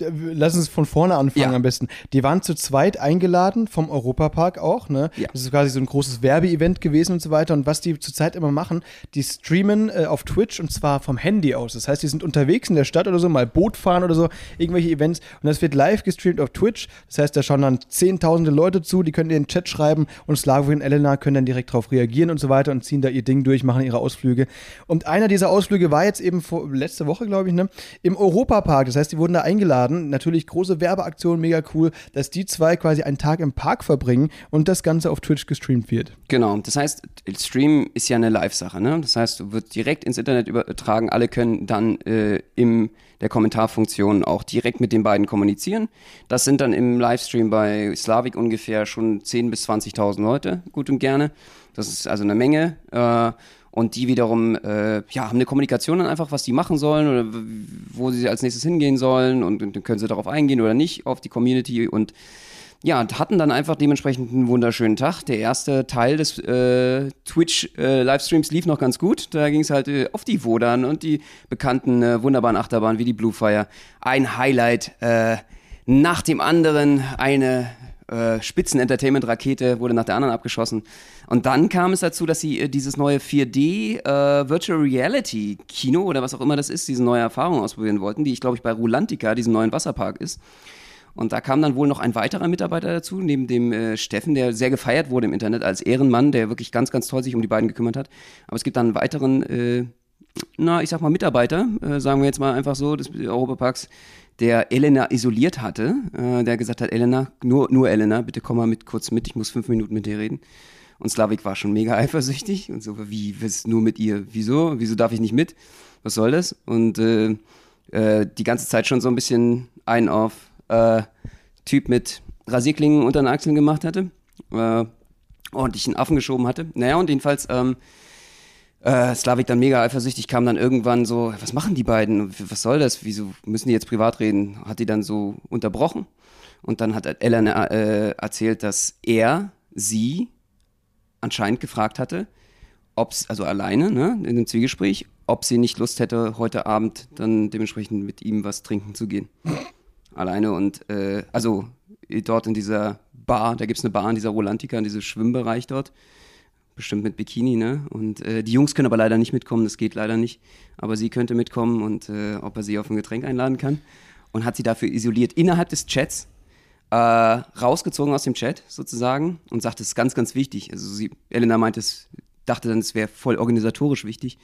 Lass uns von vorne anfangen ja. am besten. Die waren zu zweit eingeladen vom Europapark auch, ne? Ja. Das ist quasi so ein großes Werbeevent gewesen und so weiter. Und was die zurzeit immer machen, die streamen äh, auf Twitch und zwar vom Handy aus. Das heißt, die sind unterwegs in der Stadt oder so, mal Boot fahren oder so, irgendwelche Events. Und das wird live gestreamt auf Twitch. Das heißt, da schauen dann zehntausende Leute zu, die können in den Chat schreiben und Slavo und Elena können dann direkt darauf reagieren und so weiter und ziehen da ihr Ding durch, machen ihre Ausflüge. Und einer dieser Ausflüge war jetzt eben vor, letzte Woche, glaube ich, ne? Im Europapark. Das heißt, die wurden da eingeladen eingeladen. Natürlich große Werbeaktion, mega cool, dass die zwei quasi einen Tag im Park verbringen und das Ganze auf Twitch gestreamt wird. Genau, das heißt, Stream ist ja eine Live-Sache. Ne? Das heißt, wird direkt ins Internet übertragen. Alle können dann äh, in der Kommentarfunktion auch direkt mit den beiden kommunizieren. Das sind dann im Livestream bei Slavik ungefähr schon 10.000 bis 20.000 Leute, gut und gerne. Das ist also eine Menge. Äh, und die wiederum äh, ja, haben eine Kommunikation dann einfach, was die machen sollen oder wo sie als nächstes hingehen sollen und, und dann können sie darauf eingehen oder nicht auf die Community und ja, hatten dann einfach dementsprechend einen wunderschönen Tag. Der erste Teil des äh, Twitch-Livestreams äh, lief noch ganz gut. Da ging es halt äh, auf die Wodan und die bekannten äh, wunderbaren Achterbahnen wie die Bluefire. Ein Highlight äh, nach dem anderen, eine äh, Spitzen-Entertainment-Rakete wurde nach der anderen abgeschossen. Und dann kam es dazu, dass sie äh, dieses neue 4D äh, Virtual Reality Kino oder was auch immer das ist, diese neue Erfahrung ausprobieren wollten, die ich glaube ich bei Rulantica, diesem neuen Wasserpark ist. Und da kam dann wohl noch ein weiterer Mitarbeiter dazu, neben dem äh, Steffen, der sehr gefeiert wurde im Internet als Ehrenmann, der wirklich ganz, ganz toll sich um die beiden gekümmert hat. Aber es gibt dann einen weiteren, äh, na, ich sag mal Mitarbeiter, äh, sagen wir jetzt mal einfach so, des Europaparks, der Elena isoliert hatte, äh, der gesagt hat, Elena, nur, nur Elena, bitte komm mal mit kurz mit, ich muss fünf Minuten mit dir reden. Und Slavik war schon mega eifersüchtig und so, wie, was nur mit ihr? Wieso? Wieso darf ich nicht mit? Was soll das? Und äh, äh, die ganze Zeit schon so ein bisschen ein auf äh, Typ mit Rasierklingen unter den Achseln gemacht hatte, äh, ordentlich einen Affen geschoben hatte. Naja, und jedenfalls ähm, äh, Slavik dann mega eifersüchtig, kam dann irgendwann so, was machen die beiden? Was soll das? Wieso müssen die jetzt privat reden? Hat die dann so unterbrochen. Und dann hat Ellen äh, erzählt, dass er sie anscheinend gefragt hatte, ob also alleine, ne, in dem Zwiegespräch, ob sie nicht Lust hätte, heute Abend dann dementsprechend mit ihm was trinken zu gehen. alleine und, äh, also dort in dieser Bar, da gibt es eine Bar in dieser Rolantica, in diesem Schwimmbereich dort bestimmt mit Bikini, ne? Und äh, die Jungs können aber leider nicht mitkommen, das geht leider nicht. Aber sie könnte mitkommen und äh, ob er sie auf ein Getränk einladen kann. Und hat sie dafür isoliert innerhalb des Chats, äh, rausgezogen aus dem Chat sozusagen und sagt, es ist ganz, ganz wichtig. Also sie, Elena meinte, es dachte dann, es wäre voll organisatorisch wichtig.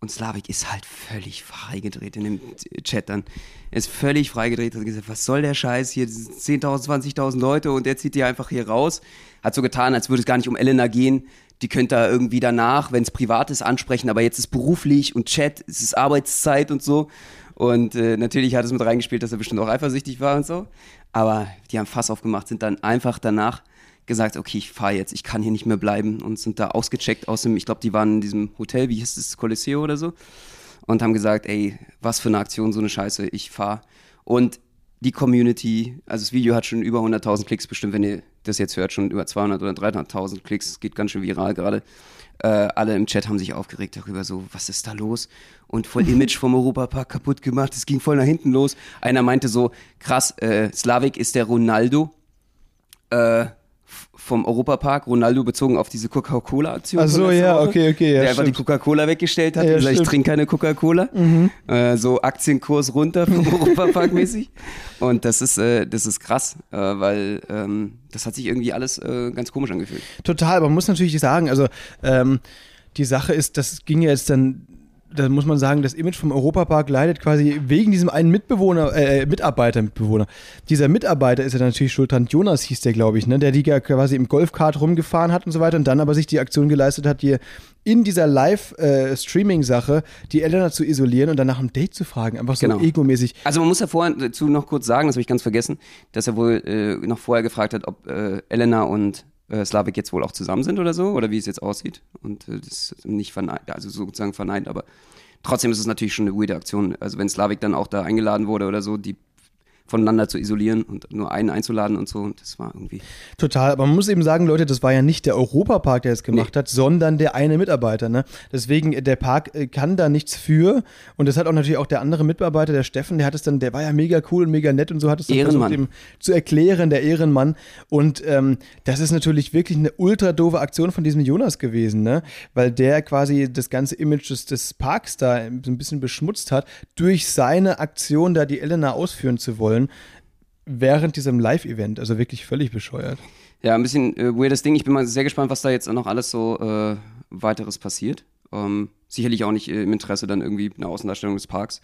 Und Slavik ist halt völlig freigedreht in dem Chat dann. Er ist völlig freigedreht, hat gesagt, was soll der Scheiß hier, 10.000, 20.000 Leute und der zieht die einfach hier raus. Hat so getan, als würde es gar nicht um Elena gehen. Die könnte er irgendwie danach, wenn es privat ist, ansprechen, aber jetzt ist beruflich und Chat, es ist Arbeitszeit und so. Und äh, natürlich hat es mit reingespielt, dass er bestimmt auch eifersüchtig war und so. Aber die haben Fass aufgemacht, sind dann einfach danach gesagt, okay, ich fahre jetzt, ich kann hier nicht mehr bleiben und sind da ausgecheckt aus dem, ich glaube, die waren in diesem Hotel, wie hieß es, Colosseo oder so, und haben gesagt, ey, was für eine Aktion, so eine Scheiße, ich fahre. Und die Community, also das Video hat schon über 100.000 Klicks, bestimmt, wenn ihr das jetzt hört, schon über 200 oder 300.000 Klicks, geht ganz schön viral gerade. Äh, alle im Chat haben sich aufgeregt darüber, so, was ist da los? Und voll Image vom Europapark kaputt gemacht, es ging voll nach hinten los. Einer meinte so, krass, äh, Slavik ist der Ronaldo äh, vom Europapark, Ronaldo bezogen auf diese Coca-Cola-Aktion. Ach so, ja, Woche, okay, okay. Ja, der einfach die Coca-Cola weggestellt hat ja, und gesagt, ich trinke keine Coca-Cola. Mhm. Äh, so Aktienkurs runter vom Europapark mäßig. Und das ist, äh, das ist krass, äh, weil ähm, das hat sich irgendwie alles äh, ganz komisch angefühlt. Total, aber man muss natürlich sagen, also ähm, die Sache ist, das ging ja jetzt dann da muss man sagen, das Image vom Europapark leidet quasi wegen diesem einen Mitbewohner, äh, Mitarbeiter, Mitbewohner. Dieser Mitarbeiter ist ja natürlich schuld dran. Jonas hieß der, glaube ich, ne? der die ja quasi im Golfkart rumgefahren hat und so weiter und dann aber sich die Aktion geleistet hat, hier in dieser Live-Streaming-Sache äh, die Elena zu isolieren und dann nach einem Date zu fragen. Einfach so genau. egomäßig. Also man muss ja vorher dazu noch kurz sagen, das habe ich ganz vergessen, dass er wohl äh, noch vorher gefragt hat, ob äh, Elena und äh, Slavik jetzt wohl auch zusammen sind oder so, oder wie es jetzt aussieht. Und äh, das nicht verneint, also sozusagen verneint, aber trotzdem ist es natürlich schon eine weirde Aktion. Also wenn Slavik dann auch da eingeladen wurde oder so, die voneinander zu isolieren und nur einen einzuladen und so. Und das war irgendwie. Total, aber man muss eben sagen, Leute, das war ja nicht der Europapark, der es gemacht nee. hat, sondern der eine Mitarbeiter. Ne? Deswegen, der Park äh, kann da nichts für. Und das hat auch natürlich auch der andere Mitarbeiter, der Steffen, der hat es dann, der war ja mega cool und mega nett und so hat es dann versucht, ihm zu erklären, der Ehrenmann. Und ähm, das ist natürlich wirklich eine ultra doofe Aktion von diesem Jonas gewesen, ne? Weil der quasi das ganze Image des, des Parks da so ein bisschen beschmutzt hat, durch seine Aktion da die Elena ausführen zu wollen wollen, während diesem Live-Event. Also wirklich völlig bescheuert. Ja, ein bisschen äh, weirdes Ding. Ich bin mal sehr gespannt, was da jetzt noch alles so äh, weiteres passiert. Ähm, sicherlich auch nicht äh, im Interesse dann irgendwie eine Außendarstellung des Parks,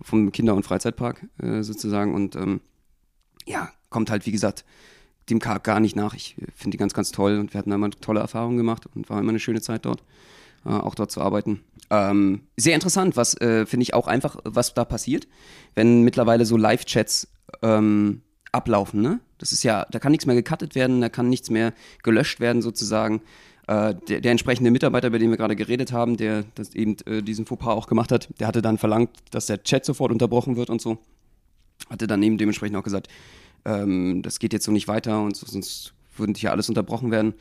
vom Kinder- und Freizeitpark äh, sozusagen. Und ähm, ja, kommt halt, wie gesagt, dem Park gar nicht nach. Ich äh, finde die ganz, ganz toll und wir hatten da immer tolle Erfahrungen gemacht und war immer eine schöne Zeit dort, äh, auch dort zu arbeiten. Ähm, sehr interessant, was finde ich auch einfach, was da passiert, wenn mittlerweile so Live-Chats ähm, ablaufen. Ne? Das ist ja, da kann nichts mehr gecuttet werden, da kann nichts mehr gelöscht werden sozusagen. Äh, der, der, entsprechende Mitarbeiter, über den wir gerade geredet haben, der das eben äh, diesen Fauxpas auch gemacht hat, der hatte dann verlangt, dass der Chat sofort unterbrochen wird und so. Hatte dann eben dementsprechend auch gesagt, ähm, das geht jetzt so nicht weiter und so, sonst würden hier alles unterbrochen werden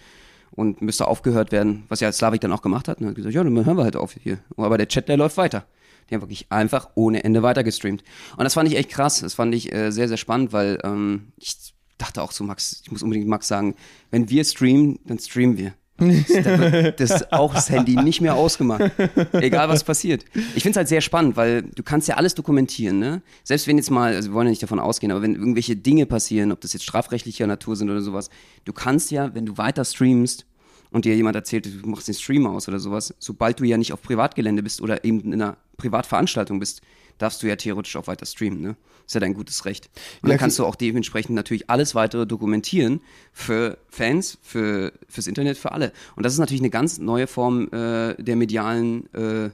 und müsste aufgehört werden, was ja Slavik dann auch gemacht hat. Und hat gesagt, ja, dann hören wir halt auf hier. Aber der Chat, der läuft weiter. Die haben wirklich einfach ohne Ende weitergestreamt. Und das fand ich echt krass. Das fand ich äh, sehr, sehr spannend, weil ähm, ich dachte auch so, Max, ich muss unbedingt Max sagen, wenn wir streamen, dann streamen wir. Das, ist auch das Handy nicht mehr ausgemacht. Egal was passiert. Ich finde es halt sehr spannend, weil du kannst ja alles dokumentieren, ne? Selbst wenn jetzt mal, also wir wollen ja nicht davon ausgehen, aber wenn irgendwelche Dinge passieren, ob das jetzt strafrechtlicher Natur sind oder sowas, du kannst ja, wenn du weiter streamst, und dir jemand erzählt, du machst den Stream aus oder sowas, sobald du ja nicht auf Privatgelände bist oder eben in einer Privatveranstaltung bist, darfst du ja theoretisch auch weiter streamen, ne? Ist ja dein gutes Recht. Und dann kannst du auch dementsprechend natürlich alles weitere dokumentieren für Fans, für, fürs Internet, für alle. Und das ist natürlich eine ganz neue Form äh, der medialen äh,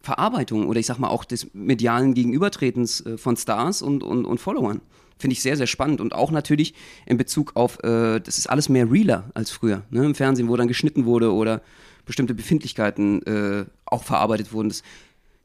Verarbeitung oder ich sag mal auch des medialen Gegenübertretens äh, von Stars und, und, und Followern. Finde ich sehr, sehr spannend. Und auch natürlich in Bezug auf, äh, das ist alles mehr realer als früher. Ne? Im Fernsehen, wo dann geschnitten wurde oder bestimmte Befindlichkeiten äh, auch verarbeitet wurden. Das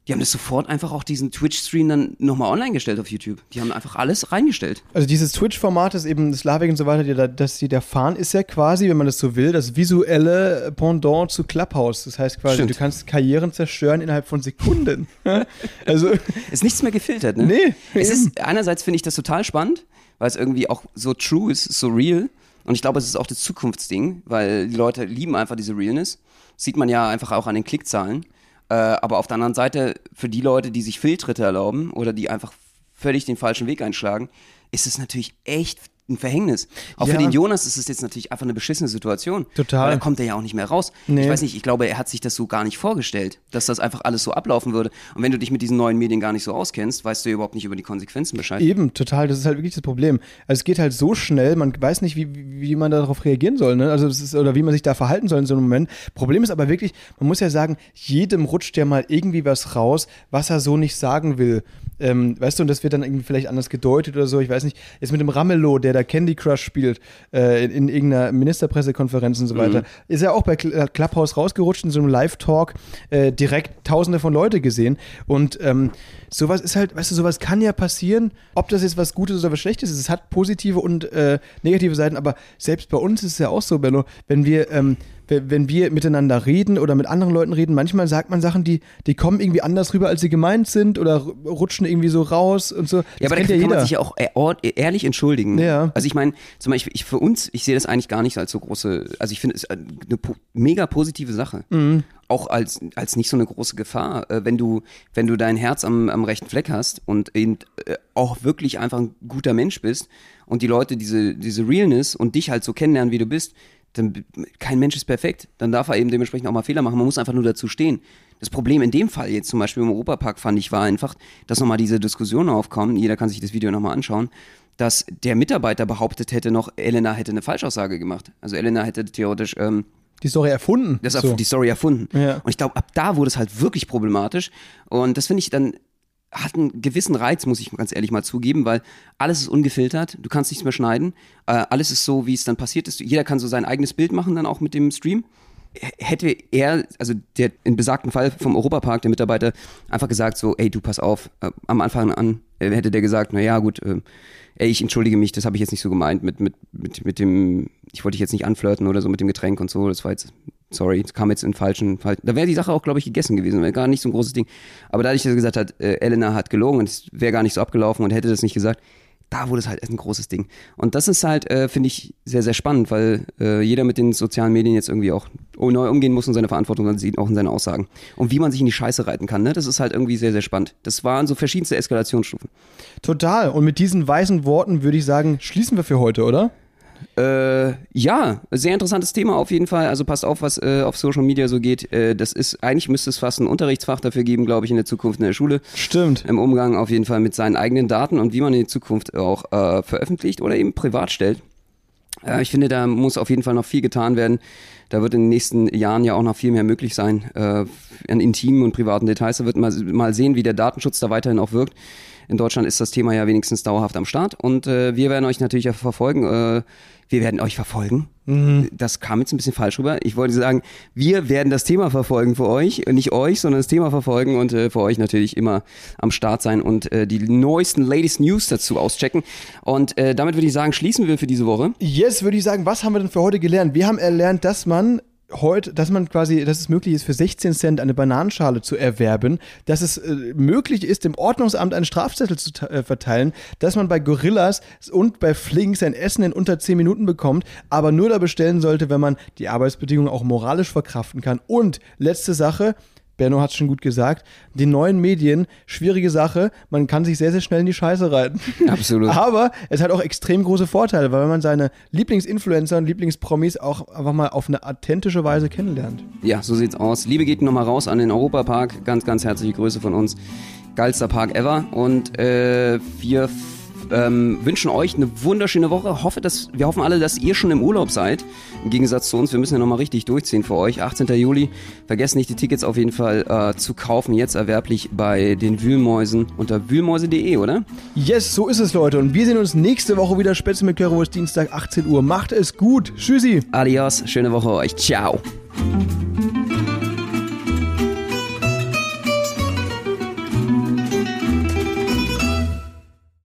die haben das sofort einfach auch diesen Twitch-Stream dann nochmal online gestellt auf YouTube. Die haben einfach alles reingestellt. Also dieses Twitch-Format, das eben Slavik und so weiter, das sie da fahren, ist ja quasi, wenn man das so will, das visuelle Pendant zu Clubhouse. Das heißt quasi, Stimmt. du kannst Karrieren zerstören innerhalb von Sekunden. also ist nichts mehr gefiltert, ne? Nee. Es ist, einerseits finde ich das total spannend, weil es irgendwie auch so true ist, so real. Und ich glaube, es ist auch das Zukunftsding, weil die Leute lieben einfach diese Realness. sieht man ja einfach auch an den Klickzahlen. Äh, aber auf der anderen Seite, für die Leute, die sich Fehltritte erlauben oder die einfach völlig den falschen Weg einschlagen, ist es natürlich echt ein Verhängnis. Auch Ja. für den Jonas ist es jetzt natürlich einfach eine beschissene Situation. Total. Weil da kommt er ja auch nicht mehr raus. Nee. Ich weiß nicht, ich glaube, er hat sich das so gar nicht vorgestellt, dass das einfach alles so ablaufen würde. Und wenn du dich mit diesen neuen Medien gar nicht so auskennst, weißt du ja überhaupt nicht über die Konsequenzen Bescheid. Eben, total. Das ist halt wirklich das Problem. Also es geht halt so schnell, man weiß nicht, wie, wie man darauf reagieren soll, ne? Also ist, oder wie man sich da verhalten soll in so einem Moment. Problem ist aber wirklich, man muss ja sagen, jedem rutscht ja mal irgendwie was raus, was er so nicht sagen will. Ähm, weißt du, und das wird dann irgendwie vielleicht anders gedeutet oder so. Ich weiß nicht. Jetzt mit dem Ramelow, der da Candy Crush spielt, äh, in, in irgendeiner Ministerpressekonferenz und so weiter, ist er auch bei äh, Clubhouse rausgerutscht in so einem Live-Talk, äh, direkt tausende von Leute gesehen. Und ähm, sowas ist halt, weißt du, sowas kann ja passieren, ob das jetzt was Gutes oder was Schlechtes ist. Es hat positive und äh, negative Seiten, aber selbst bei uns ist es ja auch so, Bello, wenn wir, ähm, wenn wir miteinander reden oder mit anderen Leuten reden, manchmal sagt man Sachen, die, die kommen irgendwie anders rüber, als sie gemeint sind oder rutschen irgendwie so raus und so. Das Ja, aber da kann ja jeder. man sich ja auch ehr- ehrlich entschuldigen. Ja. Also ich meine, zum Beispiel ich, für uns, ich sehe das eigentlich gar nicht als so große, also ich finde es eine po mega positive Sache. Mhm. Auch als, als nicht so eine große Gefahr, äh, wenn du, wenn du dein Herz am, am rechten Fleck hast und eben äh, auch wirklich einfach ein guter Mensch bist und die Leute diese, diese Realness und dich halt so kennenlernen, wie du bist, dann kein Mensch ist perfekt. Dann darf er eben dementsprechend auch mal Fehler machen. Man muss einfach nur dazu stehen. Das Problem in dem Fall jetzt zum Beispiel im Europapark fand ich war einfach, dass nochmal diese Diskussion aufkommen. Jeder kann sich das Video nochmal anschauen dass der Mitarbeiter behauptet hätte noch, Elena hätte eine Falschaussage gemacht. Also Elena hätte theoretisch ähm, die Story erfunden. das so. die Story erfunden. Ja. Und ich glaube, ab da wurde es halt wirklich problematisch. Und das finde ich dann hat einen gewissen Reiz, muss ich ganz ehrlich mal zugeben, weil alles ist ungefiltert, du kannst nichts mehr schneiden, äh, alles ist so, wie es dann passiert ist. Jeder kann so sein eigenes Bild machen, dann auch mit dem Stream. Hätte er, also der in besagten Fall vom Europapark, der Mitarbeiter, einfach gesagt so, ey, du pass auf, äh, am Anfang an äh, hätte der gesagt, na ja, gut, äh, ey, ich entschuldige mich, das habe ich jetzt nicht so gemeint mit, mit, mit, mit dem, ich wollte dich jetzt nicht anflirten oder so mit dem Getränk und so, das war jetzt, sorry, das kam jetzt in falschen Fall. Da wäre die Sache auch, glaube ich, gegessen gewesen, wäre gar nicht so ein großes Ding. Aber dadurch, dass er gesagt hat, äh, Elena hat gelogen und es wäre gar nicht so abgelaufen und hätte das nicht gesagt, da wurde es halt ein großes Ding. Und das ist halt, äh, finde ich, sehr, sehr spannend, weil äh, jeder mit den sozialen Medien jetzt irgendwie auch neu umgehen muss und seine Verantwortung sieht, auch in seinen Aussagen. Und wie man sich in die Scheiße reiten kann, ne? das ist halt irgendwie sehr, sehr spannend. Das waren so verschiedenste Eskalationsstufen. Total. Und mit diesen weisen Worten würde ich sagen, schließen wir für heute, oder? Äh, ja, sehr interessantes Thema auf jeden Fall. Also passt auf, was äh, auf Social Media so geht. Äh, das ist, eigentlich müsste es fast ein Unterrichtsfach dafür geben, glaube ich, in der Zukunft in der Schule. Stimmt. Im Umgang auf jeden Fall mit seinen eigenen Daten und wie man in Zukunft auch äh, veröffentlicht oder eben privat stellt. Äh, ich finde, da muss auf jeden Fall noch viel getan werden. Da wird in den nächsten Jahren ja auch noch viel mehr möglich sein äh, an intimen und privaten Details. Da wird man mal sehen, wie der Datenschutz da weiterhin auch wirkt. In Deutschland ist das Thema ja wenigstens dauerhaft am Start und wir werden euch natürlich ja verfolgen. Äh, wir werden euch verfolgen. Das kam jetzt ein bisschen falsch rüber. Ich wollte sagen, wir werden das Thema verfolgen für euch, nicht euch, sondern das Thema verfolgen und äh, für euch natürlich immer am Start sein und äh, die neuesten, latest News dazu auschecken. Und äh, damit würde ich sagen, schließen wir für diese Woche. Yes, würde ich sagen, was haben wir denn für heute gelernt? Wir haben erlernt, dass man heute, dass man quasi, dass es möglich ist, für 16 Cent eine Bananenschale zu erwerben, dass es äh, möglich ist, dem Ordnungsamt einen Strafzettel zu äh, verteilen, dass man bei Gorillas und bei Flink sein Essen in unter 10 Minuten bekommt, aber nur da bestellen sollte, wenn man die Arbeitsbedingungen auch moralisch verkraften kann. Und letzte Sache, Benno hat es schon gut gesagt, die neuen Medien, schwierige Sache, man kann sich sehr, sehr schnell in die Scheiße reiten. Absolut. Aber es hat auch extrem große Vorteile, weil man seine Lieblingsinfluencer und Lieblingspromis auch einfach mal auf eine authentische Weise kennenlernt. Ja, so sieht's aus. Liebe geht nochmal raus an den Europapark. Ganz, ganz herzliche Grüße von uns. Geilster Park ever. Und äh, wir ähm, wünschen euch eine wunderschöne Woche. Hoffe, dass, wir hoffen alle, dass ihr schon im Urlaub seid. Im Gegensatz zu uns. Wir müssen ja nochmal richtig durchziehen für euch. 18. Juli. Vergesst nicht, die Tickets auf jeden Fall äh, zu kaufen. Jetzt erwerblich bei den Wühlmäusen unter wühlmäuse.de, oder? Yes, so ist es, Leute. Und wir sehen uns nächste Woche wieder spätestens mit Currywurst Dienstag 18 Uhr. Macht es gut. Tschüssi. Adios. Schöne Woche euch. Ciao.